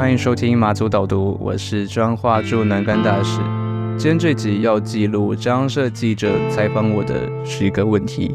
欢迎收听马祖导读，我是彰化驻南竿大使。今天这集要记录张社记者采访我的十个问题。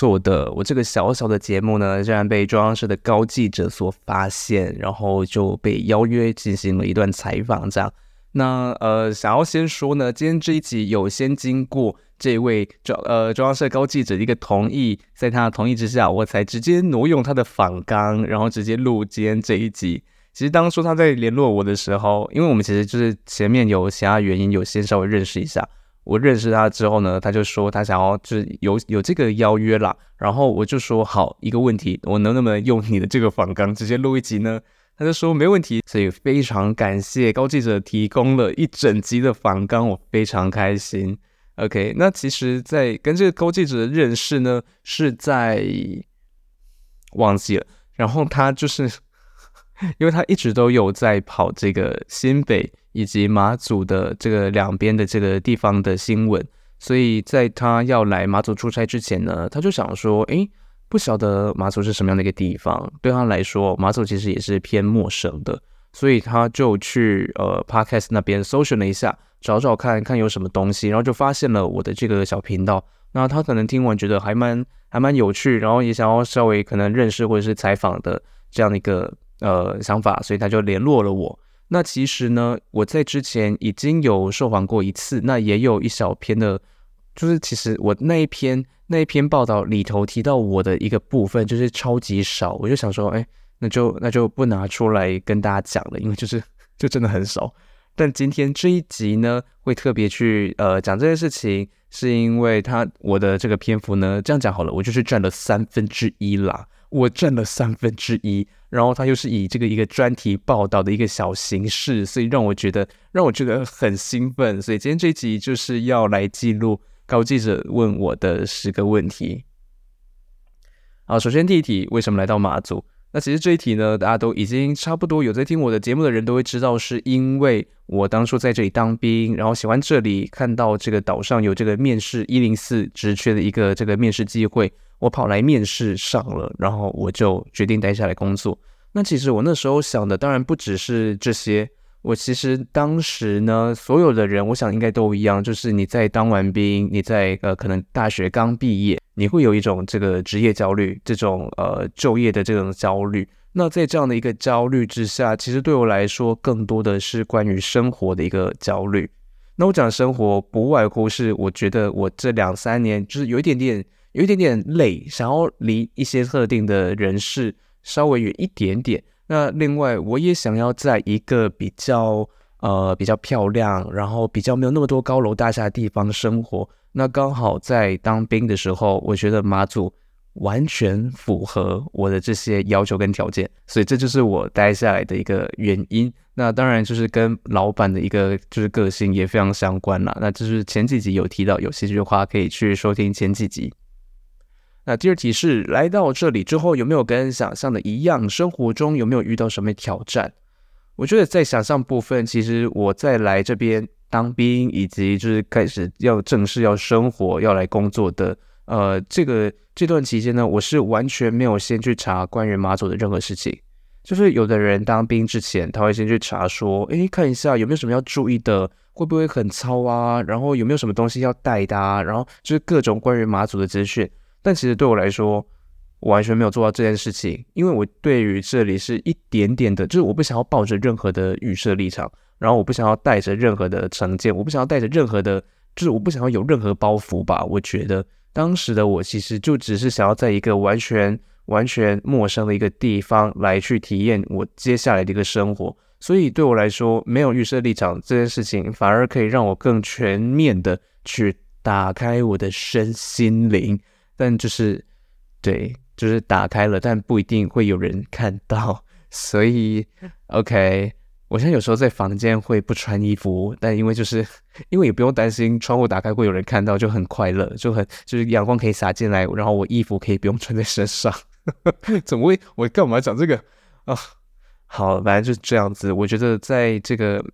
错的，我这个小小的节目呢，竟然被中央社的高记者所发现，然后就被邀约进行了一段采访。这样，那呃，想要先说呢，今天这一集有先经过这位中呃中央社高记者的一个同意，在他的同意之下，我才直接挪用他的访纲，然后直接录今天这一集。其实当初他在联络我的时候，因为我们其实就是前面有其他原因，有先稍微认识一下。我认识他之后呢，他就说他想要就是有有这个邀约啦，然后我就说好，一个问题，我能不能用你的这个访纲直接录一集呢？他就说没问题，所以非常感谢高记者提供了一整集的访纲，我非常开心。OK，那其实，在跟这个高记者的认识呢，是在忘记了，然后他就是 因为他一直都有在跑这个新北。以及马祖的这个两边的这个地方的新闻，所以在他要来马祖出差之前呢，他就想说，诶，不晓得马祖是什么样的一个地方，对他来说，马祖其实也是偏陌生的，所以他就去呃 Podcast 那边搜寻了一下，找找看看有什么东西，然后就发现了我的这个小频道。那他可能听完觉得还蛮还蛮有趣，然后也想要稍微可能认识或者是采访的这样的一个呃想法，所以他就联络了我。那其实呢，我在之前已经有受访过一次，那也有一小篇的，就是其实我那一篇那一篇报道里头提到我的一个部分，就是超级少，我就想说，哎，那就那就不拿出来跟大家讲了，因为就是 就真的很少。但今天这一集呢，会特别去呃讲这件事情，是因为他我的这个篇幅呢，这样讲好了，我就是占了三分之一啦。我占了三分之一，然后他又是以这个一个专题报道的一个小形式，所以让我觉得让我觉得很兴奋。所以今天这一集就是要来记录高记者问我的十个问题。好，首先第一题，为什么来到马祖？那其实这一题呢，大家都已经差不多有在听我的节目的人都会知道，是因为我当初在这里当兵，然后喜欢这里，看到这个岛上有这个面试一零四职缺的一个这个面试机会。我跑来面试上了，然后我就决定待下来工作。那其实我那时候想的当然不只是这些。我其实当时呢，所有的人我想应该都一样，就是你在当完兵，你在呃可能大学刚毕业，你会有一种这个职业焦虑，这种呃就业的这种焦虑。那在这样的一个焦虑之下，其实对我来说更多的是关于生活的一个焦虑。那我讲生活不外乎是我觉得我这两三年就是有一点点。有一点点累，想要离一些特定的人士稍微远一点点。那另外，我也想要在一个比较呃比较漂亮，然后比较没有那么多高楼大厦的地方生活。那刚好在当兵的时候，我觉得马祖完全符合我的这些要求跟条件，所以这就是我待下来的一个原因。那当然就是跟老板的一个就是个性也非常相关啦。那就是前几集有提到，有兴趣的话可以去收听前几集。那第二题是来到这里之后有没有跟想象的一样？生活中有没有遇到什么挑战？我觉得在想象部分，其实我在来这边当兵，以及就是开始要正式要生活、要来工作的，呃，这个这段期间呢，我是完全没有先去查关于马祖的任何事情。就是有的人当兵之前，他会先去查说，诶，看一下有没有什么要注意的，会不会很糙啊？然后有没有什么东西要带的啊？然后就是各种关于马祖的资讯。但其实对我来说，我完全没有做到这件事情，因为我对于这里是一点点的，就是我不想要抱着任何的预设立场，然后我不想要带着任何的成见，我不想要带着任何的，就是我不想要有任何包袱吧。我觉得当时的我其实就只是想要在一个完全完全陌生的一个地方来去体验我接下来的一个生活，所以对我来说，没有预设立场这件事情，反而可以让我更全面的去打开我的身心灵。但就是，对，就是打开了，但不一定会有人看到，所以，OK，我现在有时候在房间会不穿衣服，但因为就是因为也不用担心窗户打开会有人看到，就很快乐，就很就是阳光可以洒进来，然后我衣服可以不用穿在身上。怎么会？我干嘛讲这个啊？好，反正就是这样子。我觉得在这个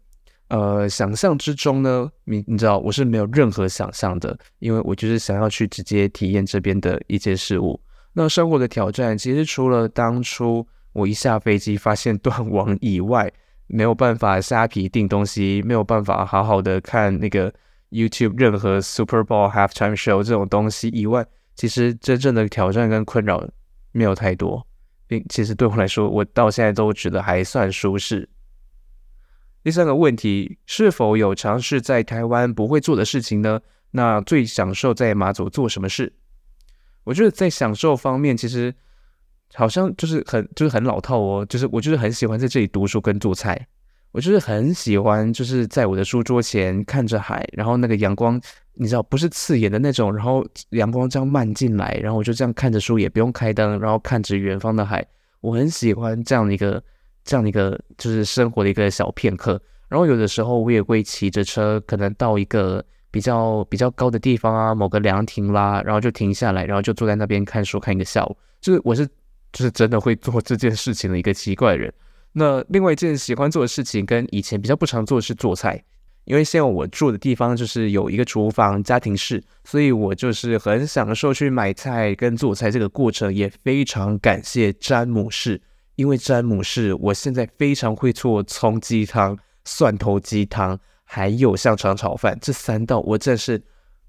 呃想象之中呢，你你知道我是没有任何想象的，因为我就是想要去直接体验这边的一些事物。那生活的挑战，其实除了当初我一下飞机发现断网 以外，没有办法虾皮订东西，没有办法好好的看那个 YouTube 任何 Super Bowl Halftime Show 这种东西以外，其实真正的挑战跟困扰没有太多。并其实对我来说，我到现在都觉得还算舒适。第三个问题，是否有尝试在台湾不会做的事情呢？那最享受在马祖做什么事？我觉得在享受方面，其实好像就是很就是很老套哦，就是我就是很喜欢在这里读书跟做菜。我就是很喜欢，就是在我的书桌前看着海，然后那个阳光，你知道不是刺眼的那种，然后阳光这样漫进来，然后我就这样看着书，也不用开灯，然后看着远方的海，我很喜欢这样的一个这样的一个就是生活的一个小片刻。然后有的时候我也会骑着车，可能到一个比较比较高的地方啊，某个凉亭啦，然后就停下来，然后就坐在那边看书看一个下午。就是我是就是真的会做这件事情的一个奇怪人。那另外一件喜欢做的事情，跟以前比较不常做的是做菜，因为现在我住的地方就是有一个厨房家庭式，所以我就是很享受去买菜跟做菜这个过程，也非常感谢詹姆士，因为詹姆士，我现在非常会做葱鸡汤、蒜头鸡汤，还有香肠炒饭这三道，我真是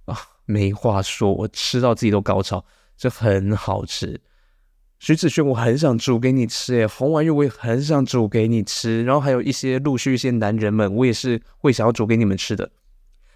啊没话说，我吃到自己都高潮，这很好吃。徐子轩，我很想煮给你吃，诶，红丸肉我也很想煮给你吃，然后还有一些陆续一些男人们，我也是会想要煮给你们吃的。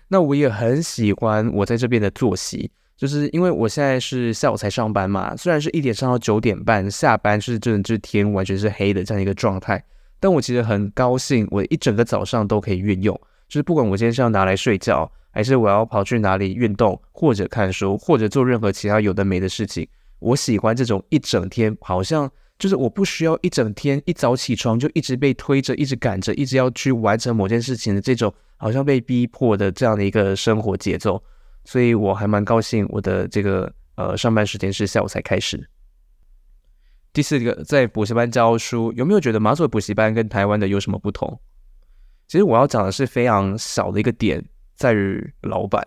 那我也很喜欢我在这边的作息，就是因为我现在是下午才上班嘛，虽然是一点上到九点半，下班是真的，就是天完全是黑的这样一个状态，但我其实很高兴，我一整个早上都可以运用，就是不管我今天是要拿来睡觉，还是我要跑去哪里运动，或者看书，或者做任何其他有的没的事情。我喜欢这种一整天，好像就是我不需要一整天一早起床就一直被推着、一直赶着、一直要去完成某件事情的这种，好像被逼迫的这样的一个生活节奏，所以我还蛮高兴我的这个呃上班时间是下午才开始。第四个，在补习班教书，有没有觉得马祖补习班跟台湾的有什么不同？其实我要讲的是非常小的一个点，在于老板。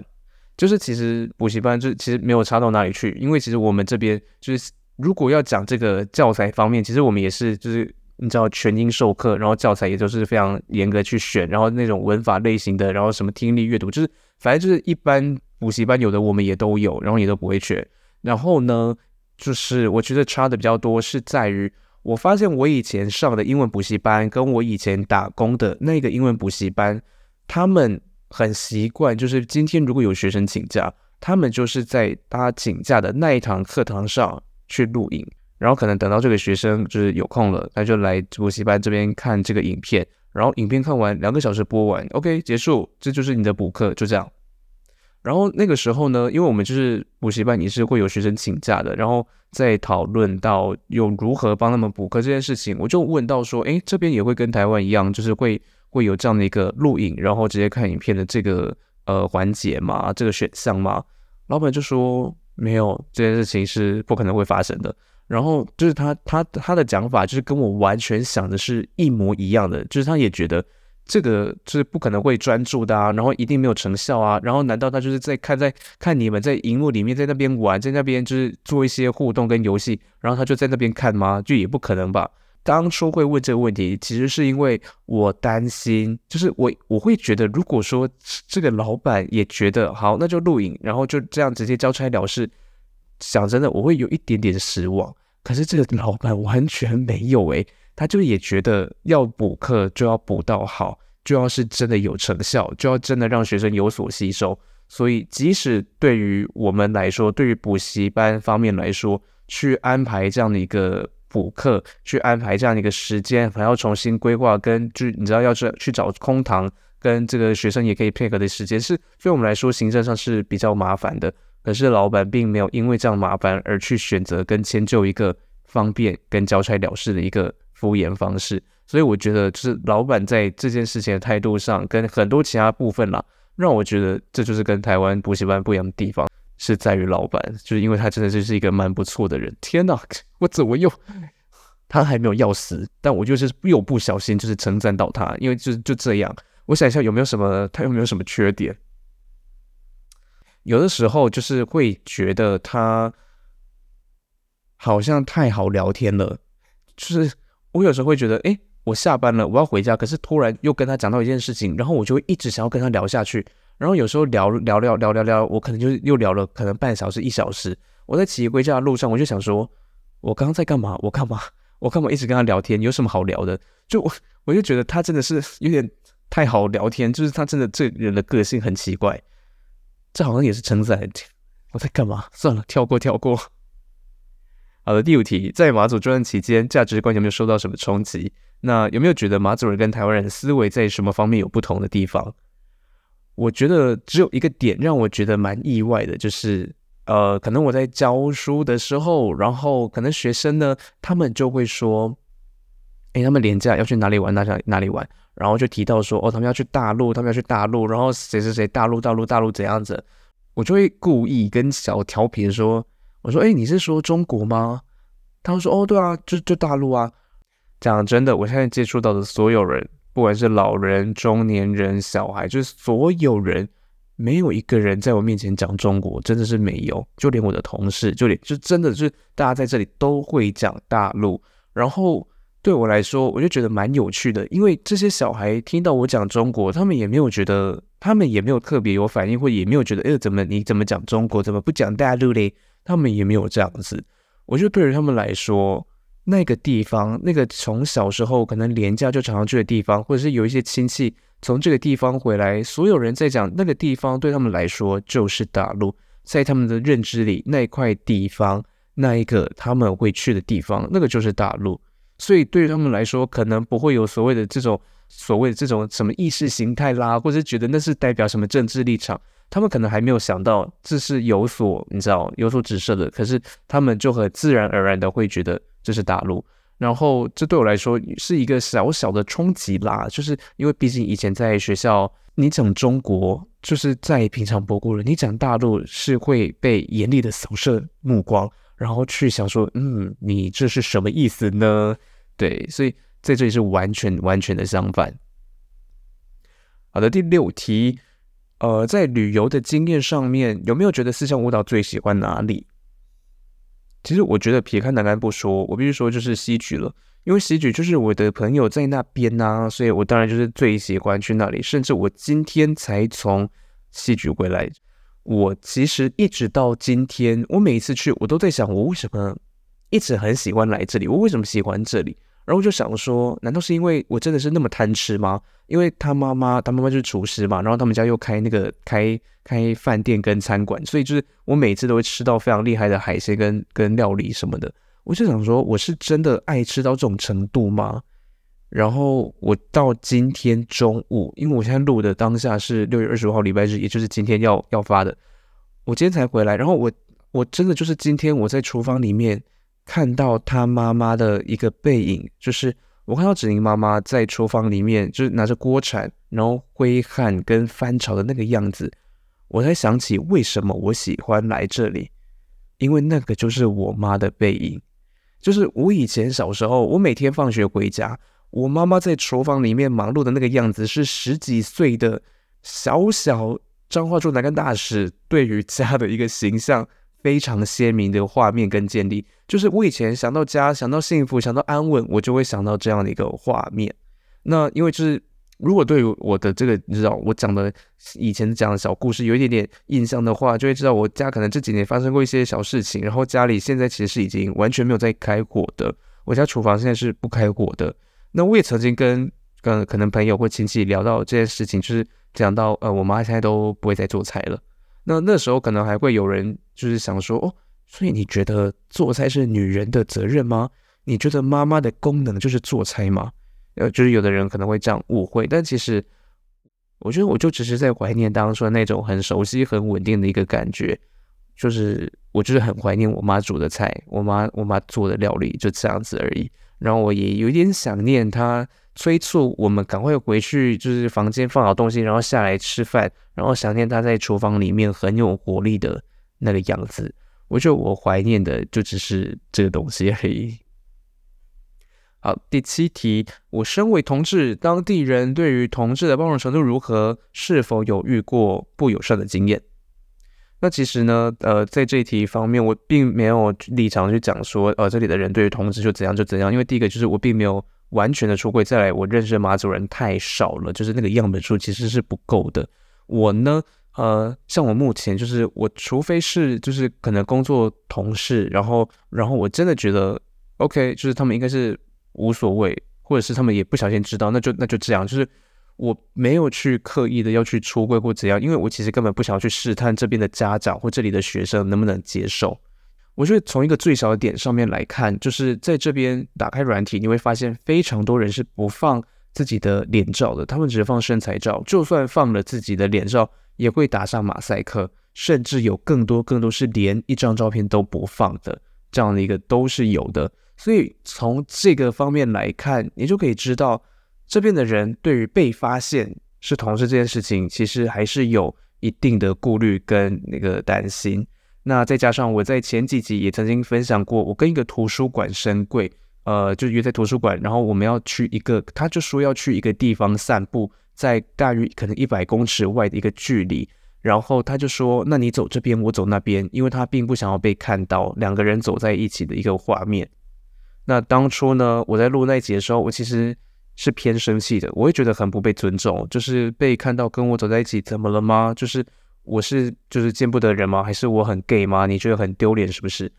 就是其实补习班就其实没有差到哪里去，因为其实我们这边就是如果要讲这个教材方面，其实我们也是就是你知道全英授课，然后教材也都是非常严格去选，然后那种文法类型的，然后什么听力阅读，就是反正就是一般补习班有的我们也都有，然后也都不会缺。然后呢，就是我觉得差的比较多是在于，我发现我以前上的英文补习班跟我以前打工的那个英文补习班，他们。很习惯，就是今天如果有学生请假，他们就是在他请假的那一堂课堂上去录影，然后可能等到这个学生就是有空了，他就来补习班这边看这个影片，然后影片看完两个小时播完，OK 结束，这就是你的补课，就这样。然后那个时候呢，因为我们就是补习班也是会有学生请假的，然后在讨论到有如何帮他们补课这件事情，我就问到说，诶，这边也会跟台湾一样，就是会。会有这样的一个录影，然后直接看影片的这个呃环节吗？这个选项吗？老板就说没有，这件事情是不可能会发生的。然后就是他他他的讲法就是跟我完全想的是一模一样的，就是他也觉得这个是不可能会专注的啊，然后一定没有成效啊。然后难道他就是在看在看你们在荧幕里面在那边玩，在那边就是做一些互动跟游戏，然后他就在那边看吗？就也不可能吧。当初会问这个问题，其实是因为我担心，就是我我会觉得，如果说这个老板也觉得好，那就录影，然后就这样直接交差了事。想真的，我会有一点点失望。可是这个老板完全没有诶，他就也觉得要补课就要补到好，就要是真的有成效，就要真的让学生有所吸收。所以，即使对于我们来说，对于补习班方面来说，去安排这样的一个。补课去安排这样的一个时间，还要重新规划，跟就你知道要去去找空堂，跟这个学生也可以配合的时间，是对我们来说行政上是比较麻烦的。可是老板并没有因为这样麻烦而去选择跟迁就一个方便跟交差了事的一个敷衍方式，所以我觉得就是老板在这件事情的态度上，跟很多其他部分啦，让我觉得这就是跟台湾补习班不一样的地方，是在于老板，就是因为他真的就是一个蛮不错的人。天哪，我怎么又他还没有要死，但我就是又不小心就是称赞到他，因为就就这样。我想一下有没有什么他有没有什么缺点？有的时候就是会觉得他好像太好聊天了，就是我有时候会觉得，哎。我下班了，我要回家，可是突然又跟他讲到一件事情，然后我就会一直想要跟他聊下去，然后有时候聊聊聊聊聊聊，我可能就又聊了可能半小时一小时。我在骑回家的路上，我就想说，我刚刚在干嘛？我干嘛？我干嘛一直跟他聊天？有什么好聊的？就我我就觉得他真的是有点太好聊天，就是他真的这人的个性很奇怪。这好像也是称赞。我在干嘛？算了，跳过跳过。好的，第五题，在马祖专案期间，价值观有没有受到什么冲击？那有没有觉得马祖人跟台湾人的思维在什么方面有不同的地方？我觉得只有一个点让我觉得蛮意外的，就是呃，可能我在教书的时候，然后可能学生呢，他们就会说，哎，他们廉价要去哪里玩，哪里哪里玩，然后就提到说，哦，他们要去大陆，他们要去大陆，然后谁谁谁大陆大陆大陆怎样子，我就会故意跟小调皮说，我说，哎，你是说中国吗？他们说，哦，对啊，就就大陆啊。讲真的，我现在接触到的所有人，不管是老人、中年人、小孩，就是所有人，没有一个人在我面前讲中国，真的是没有。就连我的同事，就连就真的是大家在这里都会讲大陆。然后对我来说，我就觉得蛮有趣的，因为这些小孩听到我讲中国，他们也没有觉得，他们也没有特别有反应，或也没有觉得，哎，怎么你怎么讲中国，怎么不讲大陆嘞？他们也没有这样子。我觉得对于他们来说，那个地方，那个从小时候可能廉价就常常去的地方，或者是有一些亲戚从这个地方回来，所有人在讲那个地方对他们来说就是大陆，在他们的认知里，那一块地方，那一个他们会去的地方，那个就是大陆。所以对于他们来说，可能不会有所谓的这种所谓的这种什么意识形态啦，或者是觉得那是代表什么政治立场，他们可能还没有想到这是有所你知道有所指涉的，可是他们就很自然而然的会觉得。这是大陆，然后这对我来说是一个小小的冲击啦，就是因为毕竟以前在学校，你讲中国就是再平常不过了，你讲大陆是会被严厉的扫射目光，然后去想说，嗯，你这是什么意思呢？对，所以在这里是完全完全的相反。好的，第六题，呃，在旅游的经验上面，有没有觉得四项舞蹈最喜欢哪里？其实我觉得撇开南竿不说，我必须说就是西莒了，因为西莒就是我的朋友在那边呐、所以我当然就是最喜欢去那里。甚至我今天才从西莒回来，我其实一直到今天，我每一次去，我都在想，我为什么一直很喜欢来这里？我为什么喜欢这里？然后我就想说，难道是因为我真的是那么贪吃吗？因为他妈妈，他妈妈就是厨师嘛，然后他们家又开那个开开饭店跟餐馆，所以就是我每次都会吃到非常厉害的海鲜跟跟料理什么的。我就想说，我是真的爱吃到这种程度吗？然后我到今天中午，因为我现在录的当下是六月二十五号礼拜日，也就是今天要要发的，我今天才回来，然后我我真的就是今天我在厨房里面。看到他妈妈的一个背影，就是我看到子宁妈妈在厨房里面，就是拿着锅铲，然后挥汗跟翻炒的那个样子，我才想起为什么我喜欢来这里，因为那个就是我妈的背影，就是我以前小时候，我每天放学回家，我妈妈在厨房里面忙碌的那个样子，是十几岁的小小彰化驻南竿大使对于家的一个形象。非常鲜明的画面跟建立，就是我以前想到家、想到幸福、想到安稳，我就会想到这样的一个画面。那因为就是，如果对于我的这个，你知道我讲的以前讲的小故事有一点点印象的话，就会知道我家可能这几年发生过一些小事情。然后家里现在其实是已经完全没有在开火的，我家厨房现在是不开火的。那我也曾经跟跟可能朋友或亲戚聊到这件事情，就是讲到呃，我妈现在都不会再做菜了。那那时候可能还会有人就是想说哦，所以你觉得做菜是女人的责任吗？你觉得妈妈的功能就是做菜吗？呃，就是有的人可能会这样误会，但其实我觉得我就只是在怀念当初那种很熟悉、很稳定的一个感觉，就是我就是很怀念我妈煮的菜，我妈我妈做的料理就这样子而已。然后我也有点想念她催促我们赶快回去，就是房间放好东西，然后下来吃饭，然后想念她在厨房里面很有活力的那个样子。我觉得我怀念的就只是这个东西而已。好，第七题，我身为同志，当地人对于同志的包容程度如何？是否有遇过不友善的经验？那其实呢，呃，在这一题方面，我并没有立场去讲说，呃，这里的人对于同志就怎样就怎样，因为第一个就是我并没有完全的出柜，再来我认识的马祖人太少了，就是那个样本数其实是不够的。我呢，呃，像我目前就是我，除非是就是可能工作同事，然后然后我真的觉得 OK，就是他们应该是。无所谓，或者是他们也不小心知道，那就那就这样。就是我没有去刻意的要去出柜或怎样，因为我其实根本不想要去试探这边的家长或这里的学生能不能接受。我觉得从一个最小的点上面来看，就是在这边打开软体，你会发现非常多人是不放自己的脸照的，他们只是放身材照，就算放了自己的脸照，也会打上马赛克，甚至有更多更多是连一张照片都不放的，这样的一个都是有的。所以从这个方面来看，你就可以知道这边的人对于被发现是同事这件事情，其实还是有一定的顾虑跟那个担心。那再加上我在前几集也曾经分享过，我跟一个图书馆深柜，呃，就约在图书馆，然后我们要去一个，他就说要去一个地方散步，在大约可能一百公尺外的一个距离，然后他就说，那你走这边，我走那边，因为他并不想要被看到两个人走在一起的一个画面。那当初呢，我在录那一集的时候，我其实是偏生气的，我会觉得很不被尊重，就是被看到跟我走在一起，怎么了吗？就是我是就是见不得人吗？还是我很 gay 吗？你觉得很丢脸是不是？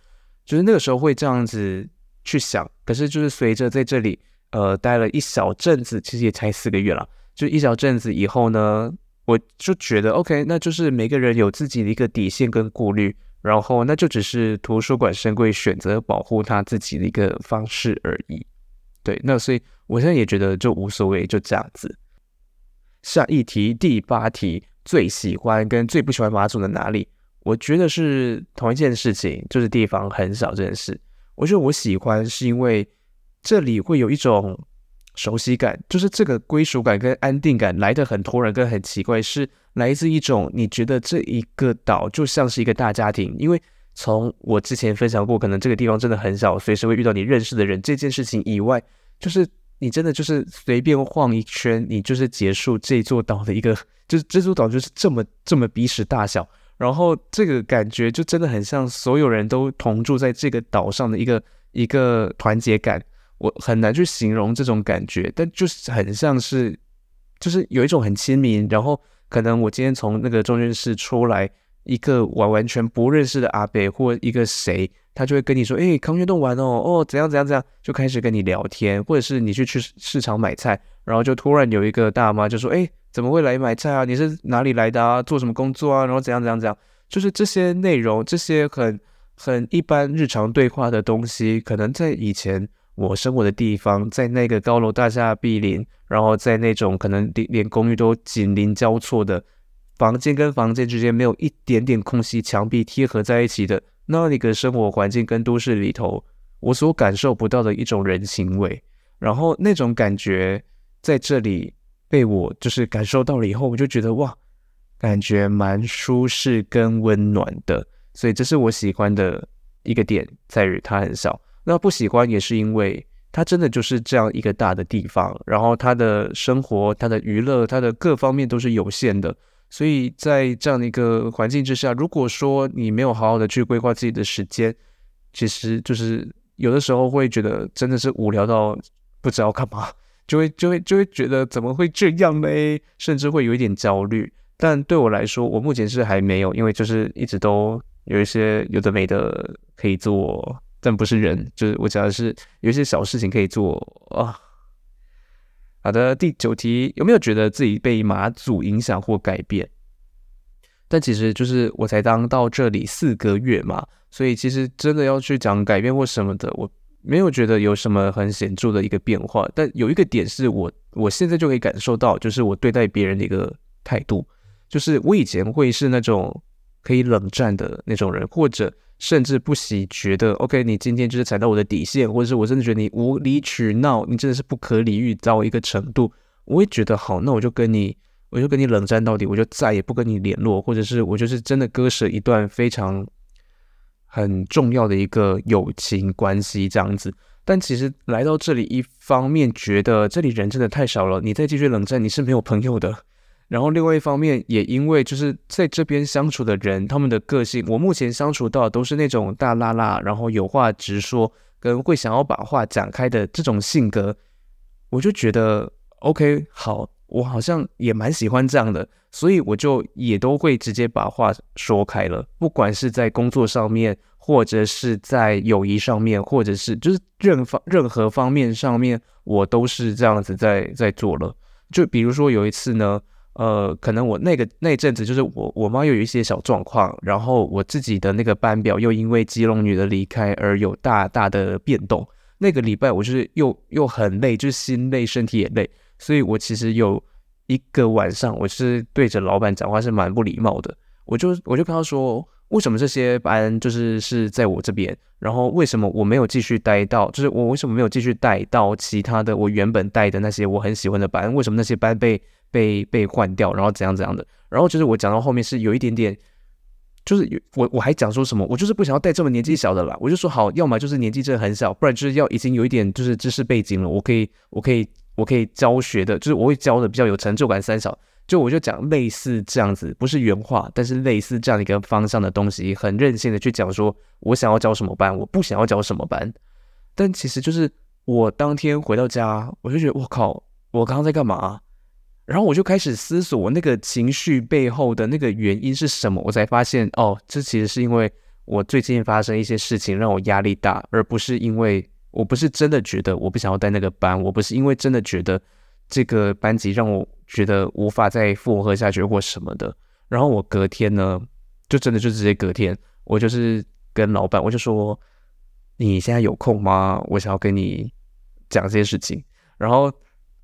就是那个时候会这样子去想。可是就是随着在这里呃待了一小阵子，其实也才四个月了，就一小阵子以后呢，我就觉得 OK，那就是每个人有自己的一个底线跟顾虑。然后那就只是图书馆深柜选择保护他自己的一个方式而已，对，那所以我现在也觉得就无所谓，就这样子。下一题，第八题，最喜欢跟最不喜欢马祖的哪里？我觉得是同一件事情，就是地方很小这件事。我觉得我喜欢是因为这里会有一种熟悉感，就是这个归属感跟安定感来得很突然跟很奇怪是。来自一种你觉得这一个岛就像是一个大家庭，因为从我之前分享过，可能这个地方真的很小，随时会遇到你认识的人这件事情以外，就是你真的就是随便晃一圈，你就是结束这座岛的一个，就是这座岛就是这么这么鼻屎大小，然后这个感觉就真的很像所有人都同住在这个岛上的一个一个团结感，我很难去形容这种感觉，但就是很像是，就是有一种很亲民，然后。可能我今天从那个中军室出来，一个完完全不认识的阿伯或一个谁，他就会跟你说：“哎，康轩洞玩哦，哦，怎样怎样怎样，就开始跟你聊天。”或者是你去去市场买菜，然后就突然有一个大妈就说：“哎，怎么会来买菜啊？你是哪里来的啊？做什么工作啊？然后怎样怎样怎样，就是这些内容，这些很很一般日常对话的东西，可能在以前。”我生活的地方，在那个高楼大厦毗邻，然后在那种可能连连公寓都紧邻交错的房间跟房间之间没有一点点空隙，墙壁贴合在一起的那一个生活环境跟都市里头，我所感受不到的一种人情味，然后那种感觉在这里被我就是感受到了以后，我就觉得哇，感觉蛮舒适跟温暖的，所以这是我喜欢的一个点，在于它很小。那不喜欢也是因为它真的就是这样一个大的地方，然后他的生活、他的娱乐、他的各方面都是有限的，所以在这样的一个环境之下，如果说你没有好好的去规划自己的时间，其实就是有的时候会觉得真的是无聊到不知道干嘛，就会就会就会觉得怎么会这样嘞？甚至会有一点焦虑。但对我来说，我目前是还没有，因为就是一直都有一些有的没的可以做。但不是人，就是我讲的是有一些小事情可以做啊。好的，第九题，有没有觉得自己被马祖影响或改变？但其实就是我才当到这里四个月嘛，所以其实真的要去讲改变或什么的，我没有觉得有什么很显著的一个变化。但有一个点是我我现在就可以感受到，就是我对待别人的一个态度，就是我以前会是那种可以冷战的那种人，或者。甚至不惜觉得 OK，你今天就是踩到我的底线，或者是我真的觉得你无理取闹，你真的是不可理喻到一个程度，我会觉得好，那我就跟你，我就跟你冷战到底，我就再也不跟你联络，或者是我就是真的割舍一段非常很重要的一个友情关系这样子。但其实来到这里，一方面觉得这里人真的太少了，你再继续冷战，你是没有朋友的。然后另外一方面，也因为就是在这边相处的人，他们的个性，我目前相处到都是那种大拉拉，然后有话直说，跟会想要把话讲开的这种性格，我就觉得 OK，好，我好像也蛮喜欢这样的，所以我就也都会直接把话说开了，不管是在工作上面。或者是在友谊上面，或者是就是任方任何方面上面，我都是这样子在在做了。就比如说有一次呢，呃，可能我那个那阵子就是我我妈又有一些小状况，然后我自己的那个班表又因为基隆女的离开而有大大的变动。那个礼拜我就是又又很累，就是心累，身体也累，所以我其实有一个晚上，我是对着老板讲话是蛮不礼貌的，我就我就跟他说。为什么这些班就是是在我这边？然后为什么我没有继续待到？就是我为什么没有继续带到其他的我原本带的那些我很喜欢的班？为什么那些班被被被换掉？然后怎样怎样的？然后就是我讲到后面是有一点点，就是我我还讲说什么？我就是不想要带这么年纪小的啦。我就说好，要么就是年纪真的很小，不然就是要已经有一点就是知识背景了。我可以我可以我可以教学的，就是我会教的比较有成就感。三小。就我就讲类似这样子，不是原话，但是类似这样一个方向的东西，很任性的去讲说，我想要教什么班，我不想要教什么班。但其实就是我当天回到家，我就觉得我靠，我刚刚在干嘛？然后我就开始思索我那个情绪背后的那个原因是什么，我才发现哦，这其实是因为我最近发生一些事情让我压力大，而不是因为我不是真的觉得我不想要带那个班，我不是因为真的觉得这个班级让我。觉得无法再负荷下去或什么的，然后我隔天呢，就真的就直接隔天，我就是跟老板，我就说，你现在有空吗？我想要跟你讲这些事情。然后，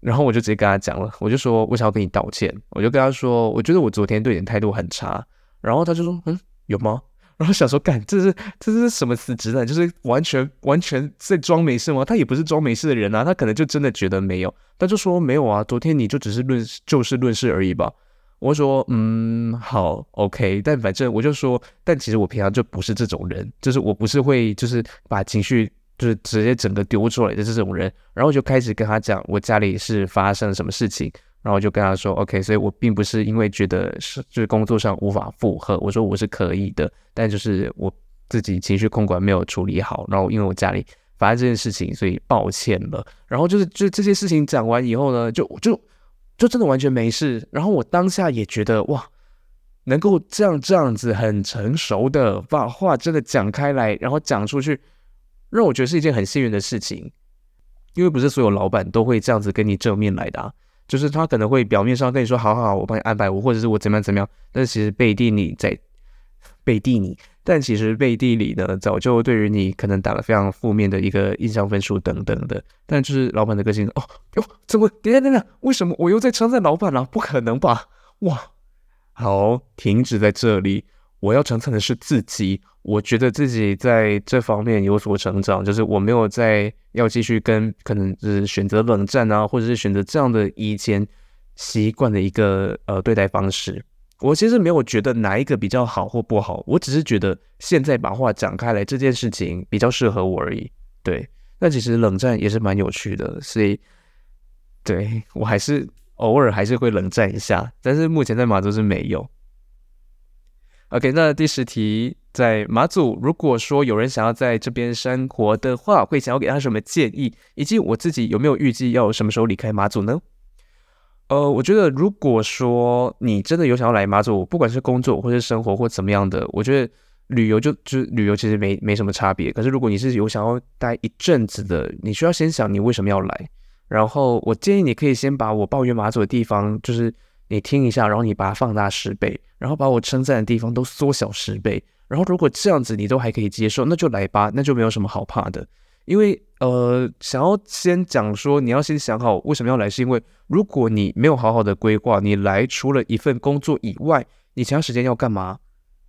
然后我就直接跟他讲了，我就说我想要跟你道歉。我就跟他说，我觉得我昨天对你态度很差。然后他就说，嗯，有吗？然后想说，干，这是这是什么死直男？就是完全完全在装没事吗？他也不是装没事的人啊，他可能就真的觉得没有。他就说没有啊，昨天你就只是论就事论事而已吧。我说，嗯，好，OK。但反正我就说，但其实我平常就不是这种人，就是我不是会就是把情绪就是直接整个丢出来的这种人。然后就开始跟他讲我家里是发生了什么事情。然后就跟他说，OK，所以我并不是因为觉得是就是工作上无法负荷，我说我是可以的，但就是我自己情绪控管没有处理好，然后因为我家里发生这件事情，所以抱歉了。然后就是就这些事情讲完以后呢，就就就真的完全没事。然后我当下也觉得哇，能够这样这样子很成熟的把话真的讲开来，然后讲出去，让我觉得是一件很幸运的事情，因为不是所有老板都会这样子跟你正面来的。就是他可能会表面上跟你说好好，我帮你安排我，或者是我怎么样怎么样，但其实背地里在背地里，但其实背地里呢，早就对于你可能打了非常负面的一个印象分数等等的。但就是老板的个性哦哟，怎么等下等下，为什么我又在称赞老板了？不可能吧？哇，好，停止在这里，我要称赞的是自己。我觉得自己在这方面有所成长，就是我没有再要继续跟可能是选择冷战啊，或者是选择这样的以前习惯的一个呃对待方式。我其实没有觉得哪一个比较好或不好，我只是觉得现在把话讲开来这件事情比较适合我而已。对，那其实冷战也是蛮有趣的，所以对我还是偶尔还是会冷战一下，但是目前在马祖是没有。OK，那第十题。在马祖，如果说有人想要在这边生活的话，会想要给他什么建议？以及我自己有没有预计要什么时候离开马祖呢？呃，我觉得如果说你真的有想要来马祖，不管是工作或是生活或怎么样的，我觉得旅游就就旅游其实没没什么差别。可是如果你是有想要待一阵子的，你需要先想你为什么要来。然后我建议你可以先把我抱怨马祖的地方，就是你听一下，然后你把它放大十倍，然后把我称赞的地方都缩小十倍。然后，如果这样子你都还可以接受，那就来吧，那就没有什么好怕的。因为呃，想要先讲说，你要先想好为什么要来，是因为如果你没有好好的规划，你来除了一份工作以外，你其他时间要干嘛？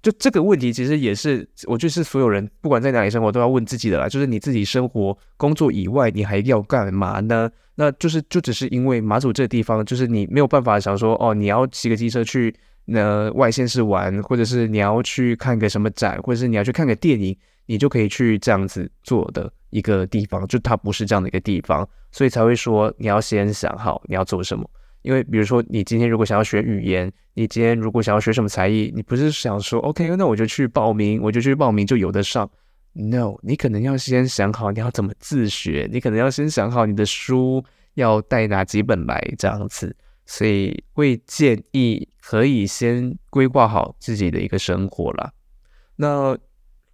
就这个问题，其实也是我就是所有人不管在哪里生活都要问自己的啦。就是你自己生活工作以外，你还要干嘛呢？那就是就只是因为马祖这个地方，就是你没有办法想说哦，你要骑个机车去那外县市玩，或者是你要去看个什么展，或者是你要去看个电影，你就可以去这样子做的一个地方。就它不是这样的一个地方，所以才会说你要先想好你要做什么。因为比如说，你今天如果想要学语言，你今天如果想要学什么才艺，你不是想说 OK，那我就去报名，我就去报名就有得上。No，你可能要先想好你要怎么自学，你可能要先想好你的书要带哪几本来这样子。所以会建议可以先规划好自己的一个生活啦。那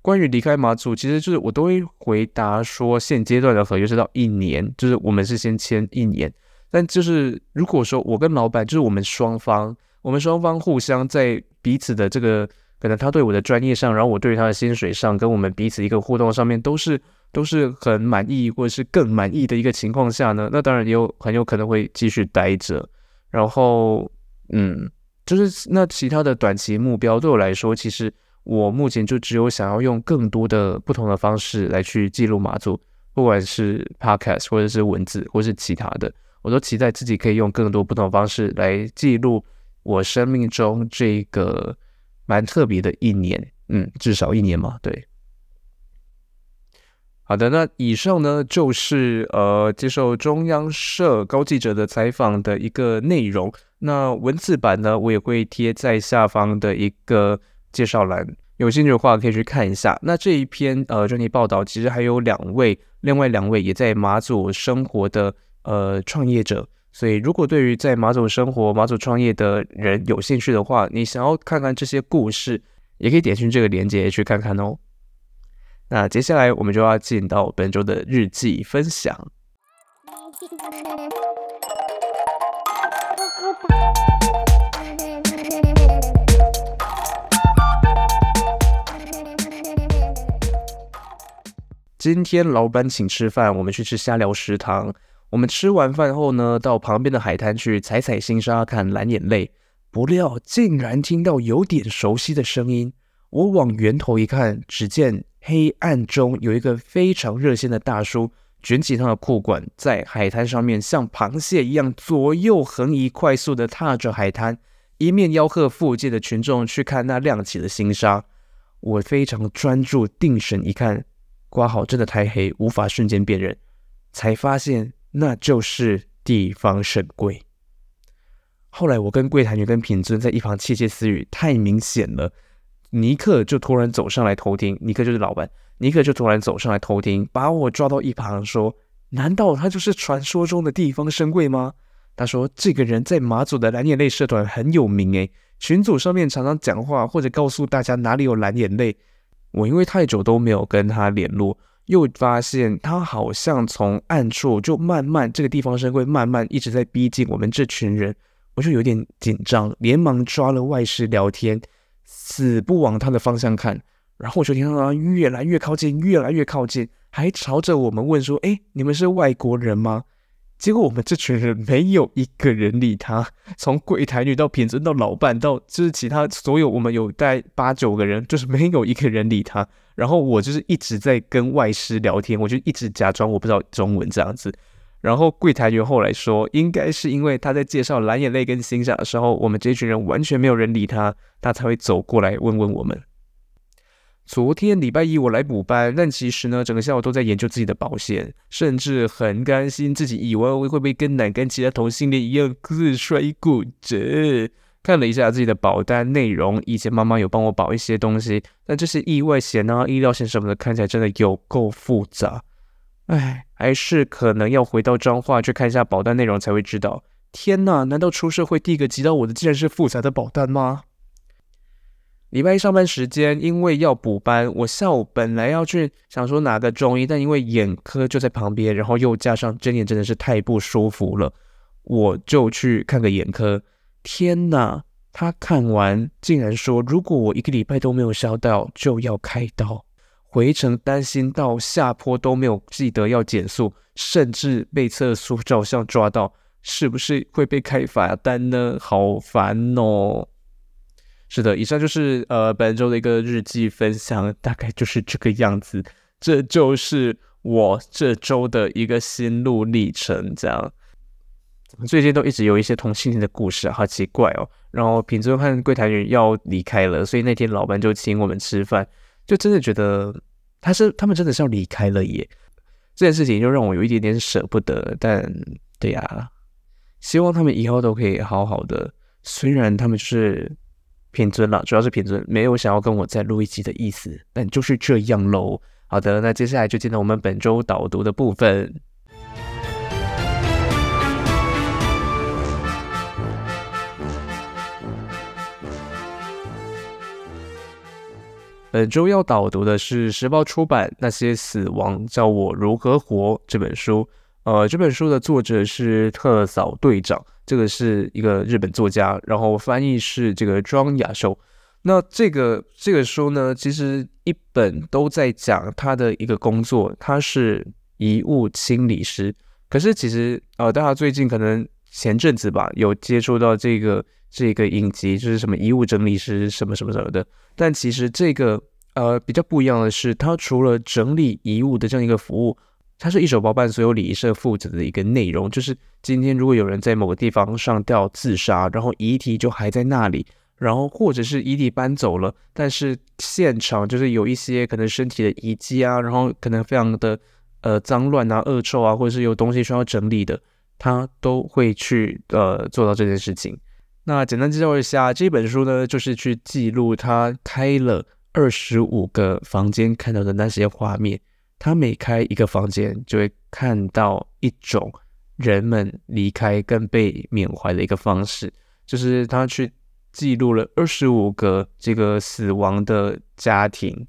关于离开马祖，其实就是我都会回答说，现阶段的合约是到一年，就是我们是先签一年。但就是如果说我跟老板，就是我们双方，我们双方互相在彼此的这个，可能他对我的专业上，然后我对他的薪水上，跟我们彼此一个互动上面，都是都是很满意，或者是更满意的一个情况下呢，那当然也有很有可能会继续待着。然后，嗯，就是那其他的短期目标对我来说，其实我目前就只有想要用更多的不同的方式来去记录马祖，不管是 podcast 或者是文字，或是其他的。我都期待自己可以用更多不同方式来记录我生命中这个蛮特别的一年，嗯，至少一年嘛，对。好的，那以上呢就是呃接受中央社高记者的采访的一个内容。那文字版呢，我也会贴在下方的一个介绍栏，有兴趣的话可以去看一下。那这一篇呃专题报道其实还有两位，另外两位也在马祖生活的。呃，创业者，所以如果对于在马祖生活、马祖创业的人有兴趣的话，你想要看看这些故事，也可以点进这个链接去看看哦。那接下来我们就要进到本周的日记分享。今天老板请吃饭，我们去吃虾寮食堂。我们吃完饭后呢，到旁边的海滩去采采星沙，看蓝眼泪。不料竟然听到有点熟悉的声音。我往源头一看，只见黑暗中有一个非常热心的大叔，卷起他的裤管，在海滩上面像螃蟹一样左右横移，快速地踏着海滩，一面吆喝附近的群众去看那亮起的星沙。我非常专注定神一看，刮好真的太黑，无法瞬间辨认，才发现。那就是地方神柜。后来我跟柜台女跟品尊在一旁窃窃私语，太明显了。尼克就突然走上来偷听，尼克就是老板，尼克就突然走上来偷听，把我抓到一旁说：“难道他就是传说中的地方神柜吗？”他说：“这个人在马祖的蓝眼泪社团很有名，诶，群组上面常常讲话或者告诉大家哪里有蓝眼泪。”我因为太久都没有跟他联络。又发现他好像从暗处就慢慢，这个地方是会慢慢一直在逼近我们这群人，我就有点紧张，连忙抓了外师聊天，死不往他的方向看。然后我就听到他越来越靠近，越来越靠近，还朝着我们问说：“哎，你们是外国人吗？”结果我们这群人没有一个人理他，从柜台女到品尊到老板到就是其他所有，我们有带八九个人，就是没有一个人理他。然后我就是一直在跟外师聊天，我就一直假装我不知道中文这样子。然后柜台员后来说，应该是因为他在介绍蓝眼泪跟星沙的时候，我们这群人完全没有人理他，他才会走过来问问我们。昨天礼拜一我来补班，但其实呢，整个下午都在研究自己的保险，甚至很甘心自己以为会不会跟奶跟其他同性恋一样自摔骨折。看了一下自己的保单内容，以前妈妈有帮我保一些东西，但这些意外险啊、医疗险什么的，看起来真的有够复杂。哎，还是可能要回到彰化去看一下保单内容才会知道。天哪，难道出社会第一个急到我的竟然是复杂的保单吗？礼拜一上班时间，因为要补班，我下午本来要去想说拿个中医，但因为眼科就在旁边，然后又加上睁眼真的是太不舒服了，我就去看个眼科。天呐，他看完竟然说，如果我一个礼拜都没有消到，就要开刀。回程担心到下坡都没有记得要减速，甚至被测速照相抓到，是不是会被开罚单呢？好烦哦！是的，以上就是呃本周的一个日记分享，大概就是这个样子。这就是我这周的一个心路历程，这样。最近都一直有一些同性恋的故事啊，好奇怪哦。然后品尊和柜台员要离开了，所以那天老板就请我们吃饭，就真的觉得他是他们真的是要离开了耶。这件事情就让我有一点点舍不得，但对呀，希望他们以后都可以好好的。虽然他们就是。品尊了，主要是品尊没有想要跟我再录一集的意思，但就是这样喽。好的，那接下来就进到我们本周导读的部分。本周要导读的是时报出版《那些死亡教我如何活》这本书。呃，这本书的作者是特扫队长，这个是一个日本作家，然后翻译是这个庄雅修。那这个这个书呢，其实一本都在讲他的一个工作，他是遗物清理师。可是其实呃，大家最近可能前阵子吧，有接触到这个这个影集，就是什么遗物整理师什么什么什么的。但其实这个呃比较不一样的是，他除了整理遗物的这样一个服务。它是一手包办所有礼仪社负责的一个内容，就是今天如果有人在某个地方上吊自杀，然后遗体就还在那里，然后或者是遗体搬走了，但是现场就是有一些可能身体的遗迹啊，然后可能非常的呃脏乱啊、恶臭啊，或者是有东西需要整理的，他都会去呃做到这件事情。那简单介绍一下这本书呢，就是去记录他开了二十五个房间看到的那些画面。他每开一个房间，就会看到一种人们离开跟被缅怀的一个方式，就是他去记录了二十五个这个死亡的家庭，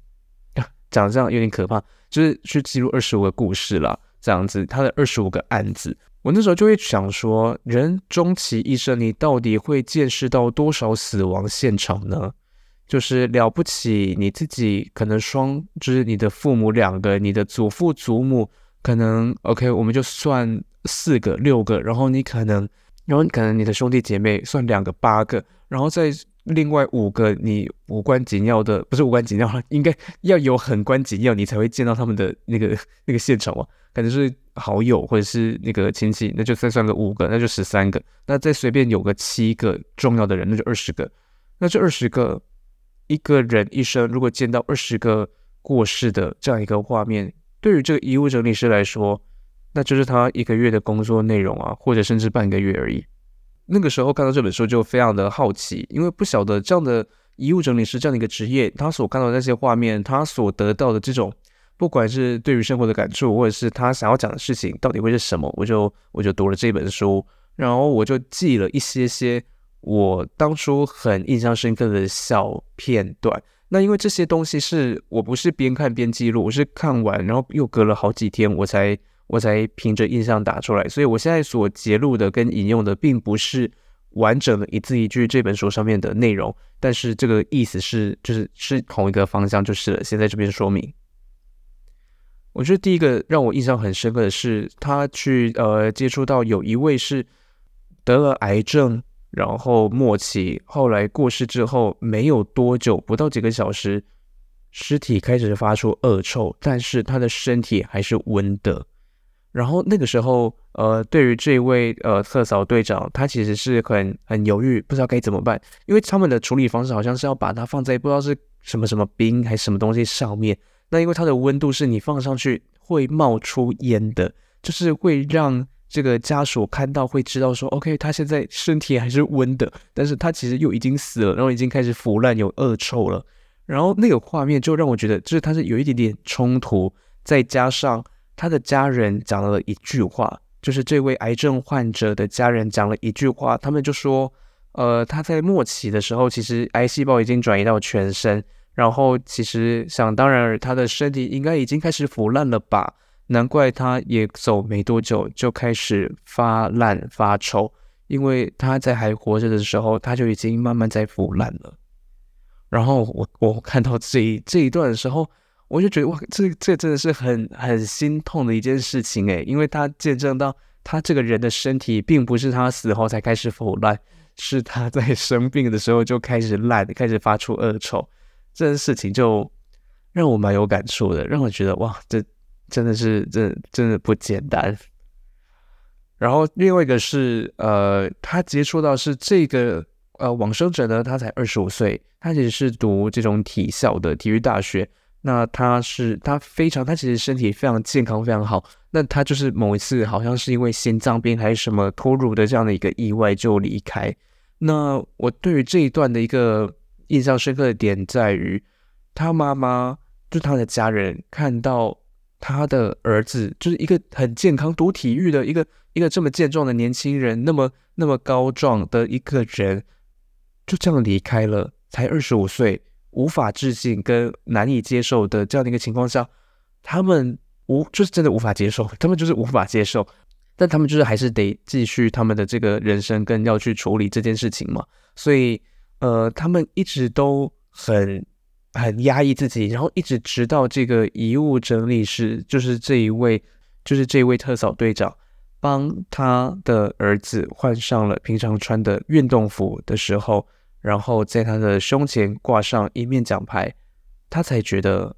啊，讲这样有点可怕，就是去记录二十五个故事了，这样子，他的二十五个案子，我那时候就会想说，人终其一生，你到底会见识到多少死亡现场呢？就是了不起，你自己可能双，就是你的父母两个，你的祖父祖母可能 OK，我们就算四个六个，然后你可能，然后可能你的兄弟姐妹算两个八个，然后再另外五个你无关紧要的，不是无关紧要，应该 要有很关紧要，你才会见到他们的那个那个现场嘛，可能是好友或者是那个亲戚，那就再算个五个，那就十三个，那再随便有个七个重要的人，那就二十个，那这二十个。一个人一生如果见到二十个过世的这样一个画面，对于这个遗物整理师来说，那就是他一个月的工作内容啊，或者甚至半个月而已。那个时候看到这本书就非常的好奇，因为不晓得这样的遗物整理师这样的一个职业，他所看到的那些画面，他所得到的这种，不管是对于生活的感触，或者是他想要讲的事情，到底会是什么，我就我就读了这本书，然后我就记了一些些。我当初很印象深刻的小片段，那因为这些东西是我不是边看边记录，我是看完然后又隔了好几天我才我才凭着印象打出来，所以我现在所截录的跟引用的并不是完整的一字一句这本书上面的内容，但是这个意思是就是是同一个方向就是了，先在这边说明。我觉得第一个让我印象很深刻的是，他去呃接触到有一位是得了癌症。然后末期，后来过世之后没有多久，不到几个小时，尸体开始发出恶臭，但是他的身体还是温的。然后那个时候，呃，对于这位呃特扫队长，他其实是很很犹豫，不知道该怎么办，因为他们的处理方式好像是要把它放在不知道是什么什么冰还是什么东西上面。那因为它的温度是你放上去会冒出烟的，就是会让。这个家属看到会知道说，OK，他现在身体还是温的，但是他其实又已经死了，然后已经开始腐烂，有恶臭了。然后那个画面就让我觉得，就是他是有一点点冲突，再加上他的家人讲了一句话，就是这位癌症患者的家人讲了一句话，他们就说，呃，他在末期的时候，其实癌细胞已经转移到全身，然后其实想当然，他的身体应该已经开始腐烂了吧。难怪他也走没多久就开始发烂发臭，因为他在还活着的时候，他就已经慢慢在腐烂了。然后我我看到这一这一段的时候，我就觉得哇，这这真的是很很心痛的一件事情诶，因为他见证到他这个人的身体并不是他死后才开始腐烂，是他在生病的时候就开始烂，开始发出恶臭，这件事情就让我蛮有感触的，让我觉得哇，这真的是真真的不简单。然后另外一个是呃，他接触到是这个呃往生者呢，他才二十五岁，他其实是读这种体校的体育大学。那他是他非常，他其实身体非常健康，非常好。那他就是某一次好像是因为心脏病还是什么突如的这样的一个意外就离开。那我对于这一段的一个印象深刻的点在于，他妈妈就他的家人看到他的儿子就是一个很健康读体育的一个一个这么健壮的年轻人，那么那么高壮的一个人，就这样离开了，才二十五岁。无法置信跟难以接受的这样的一个情况下，他们无就是真的无法接受，他们就是无法接受，但他们就是还是得继续他们的这个人生，跟要去处理这件事情嘛。所以，呃，他们一直都很很压抑自己，然后一直直到这个遗物整理师，就是这一位，就是这一位特扫队长，帮他的儿子换上了平常穿的运动服的时候。然后在他的胸前挂上一面奖牌，他才觉得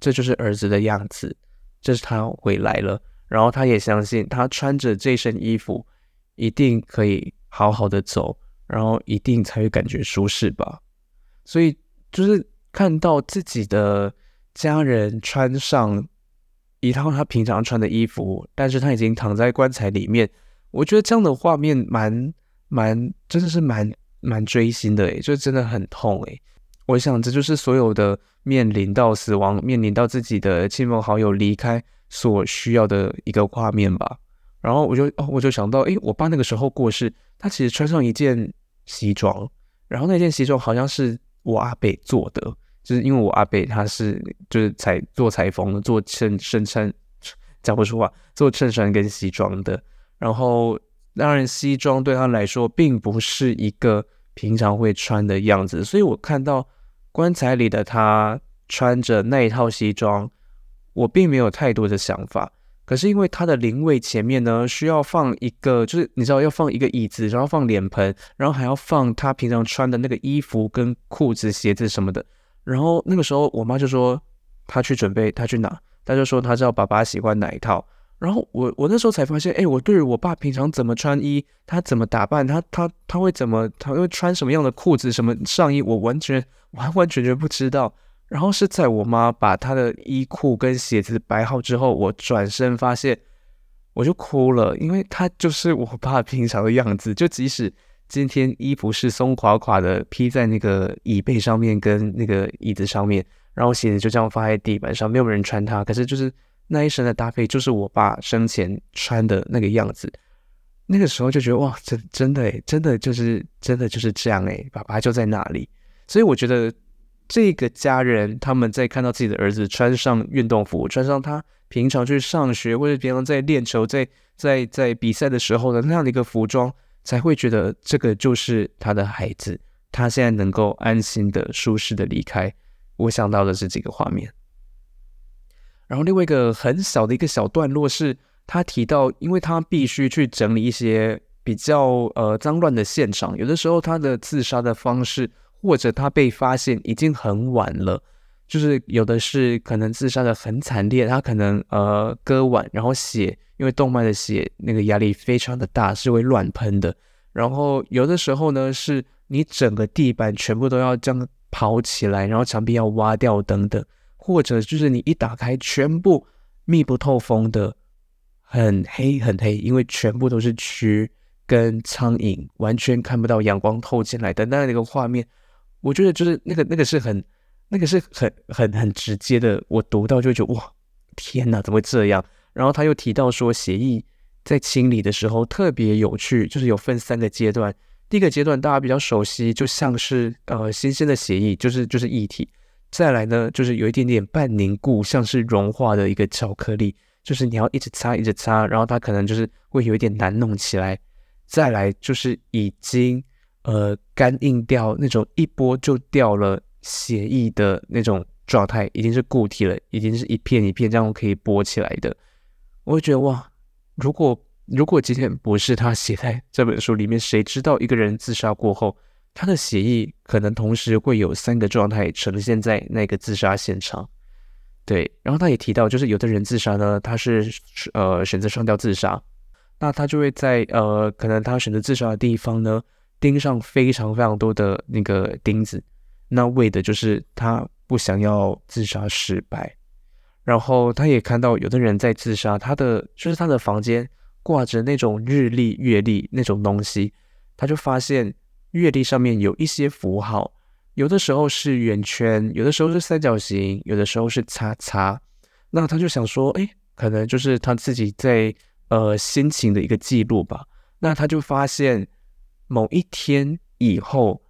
这就是儿子的样子，这是他回来了。然后他也相信，他穿着这身衣服一定可以好好的走，然后一定才会感觉舒适吧。所以就是看到自己的家人穿上一套他平常穿的衣服，但是他已经躺在棺材里面，我觉得这样的画面蛮蛮真的是蛮。蛮锥心的诶，就真的很痛诶。我想这就是所有的面临到死亡、面临到自己的亲朋好友离开所需要的一个画面吧。然后我就哦，我就想到，诶，我爸那个时候过世，他其实穿上一件西装，然后那件西装好像是我阿伯做的，就是因为我阿伯他是就是裁做裁缝的，做衬衬衫，讲不出话，做衬衫跟西装的，然后。当然，西装对他来说并不是一个平常会穿的样子，所以我看到棺材里的他穿着那一套西装，我并没有太多的想法。可是因为他的灵位前面呢，需要放一个，就是你知道要放一个椅子，然后放脸盆，然后还要放他平常穿的那个衣服跟裤子、鞋子什么的。然后那个时候，我妈就说她去准备，她去拿，她就说她知道爸爸喜欢哪一套。然后我我那时候才发现，哎，我对于我爸平常怎么穿衣，他怎么打扮，他他他会怎么，他会穿什么样的裤子、什么上衣，我完全完完全全不知道。然后是在我妈把他的衣裤跟鞋子摆好之后，我转身发现，我就哭了，因为他就是我爸平常的样子。就即使今天衣服是松垮垮的披在那个椅背上面跟那个椅子上面，然后鞋子就这样放在地板上，没有人穿它，可是就是。那一身的搭配就是我爸生前穿的那个样子，那个时候就觉得哇，真真的诶，真的就是真的就是这样诶，爸爸就在那里。所以我觉得这个家人他们在看到自己的儿子穿上运动服，穿上他平常去上学或者平常在练球、在在在比赛的时候的那样的一个服装，才会觉得这个就是他的孩子，他现在能够安心的、舒适的离开。我想到的是这个画面。然后另外一个很小的一个小段落是，他提到，因为他必须去整理一些比较呃脏乱的现场，有的时候他的自杀的方式，或者他被发现已经很晚了，就是有的是可能自杀的很惨烈，他可能呃割腕，然后血因为动脉的血那个压力非常的大，是会乱喷的，然后有的时候呢，是你整个地板全部都要这样刨起来，然后墙壁要挖掉等等。或者就是你一打开，全部密不透风的，很黑很黑，因为全部都是蛆跟苍蝇，完全看不到阳光透进来的那样的一个画面。我觉得就是那个那个是很那个是很很很直接的，我读到就觉得哇，天哪，怎么会这样？然后他又提到说，协议在清理的时候特别有趣，就是有分三个阶段。第一个阶段大家比较熟悉，就像是呃新鲜的血液，就是就是液体。再来呢，就是有一点点半凝固，像是融化的一个巧克力，就是你要一直擦，一直擦，然后它可能就是会有一点难弄起来。再来就是已经呃干硬掉那种一剥就掉了血液的那种状态，已经是固体了，已经是一片一片这样可以剥起来的。我会觉得哇，如果如果今天不是他写在这本书里面，谁知道一个人自杀过后，他的血液可能同时会有三个状态呈现在那个自杀现场。对，然后他也提到，就是有的人自杀呢，他是呃选择上吊自杀，那他就会在呃可能他选择自杀的地方呢，钉上非常非常多的那个钉子，那为的就是他不想要自杀失败。然后他也看到有的人在自杀，他的就是他的房间挂着那种日历、月历那种东西，他就发现月历上面有一些符号。有的时候是圆圈，有的时候是三角形，有的时候是叉叉。那他就想说，哎，可能就是他自己在呃心情的一个记录吧。那他就发现某一天以后，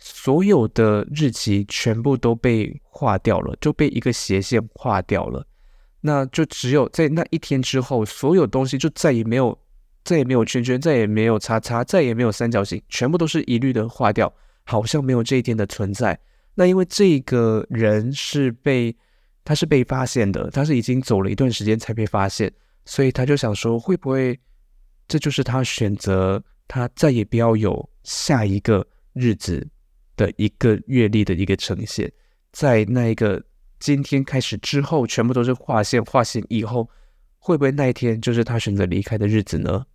所有的日期全部都被划掉了，就被一个斜线划掉了。那就只有在那一天之后，所有东西就再也没有，再也没有圈圈，再也没有叉叉，再也没有三角形，全部都是一律的划掉。好像没有这一天的存在。那因为这个人是被，他是被发现的，他是已经走了一段时间才被发现，所以他就想说，会不会这就是他选择他再也不要有下一个日子的一个阅历的一个呈现，在那一个今天开始之后，全部都是划线，划线以后，会不会那一天就是他选择离开的日子呢？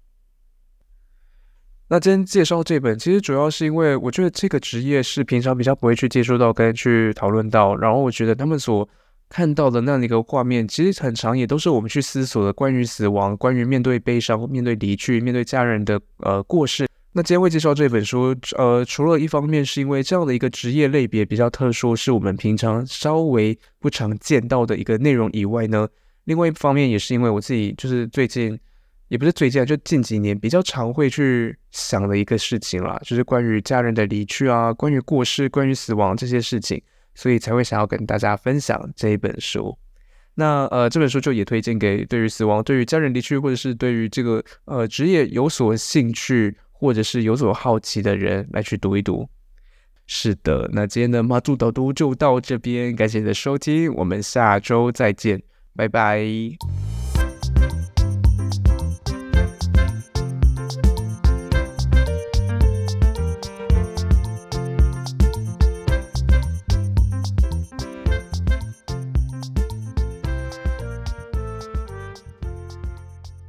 那今天介绍这本，其实主要是因为我觉得这个职业是平常比较不会去接触到跟去讨论到，然后我觉得他们所看到的那样一个画面，其实很长也都是我们去思索的关于死亡、关于面对悲伤、面对离去、面对家人的呃过世。那今天会介绍这本书，呃，除了一方面是因为这样的一个职业类别比较特殊，是我们平常稍微不常见到的一个内容以外呢，另外一方面也是因为我自己就是最近。也不是最近，就近几年比较常会去想的一个事情啦，就是关于家人的离去啊，关于过世、关于死亡这些事情，所以才会想要跟大家分享这一本书。那呃，这本书就也推荐给对于死亡、对于家人离去，或者是对于这个呃职业有所兴趣或者是有所好奇的人来去读一读。是的，那今天的马祖导读就到这边，感谢你的收听，我们下周再见，拜拜。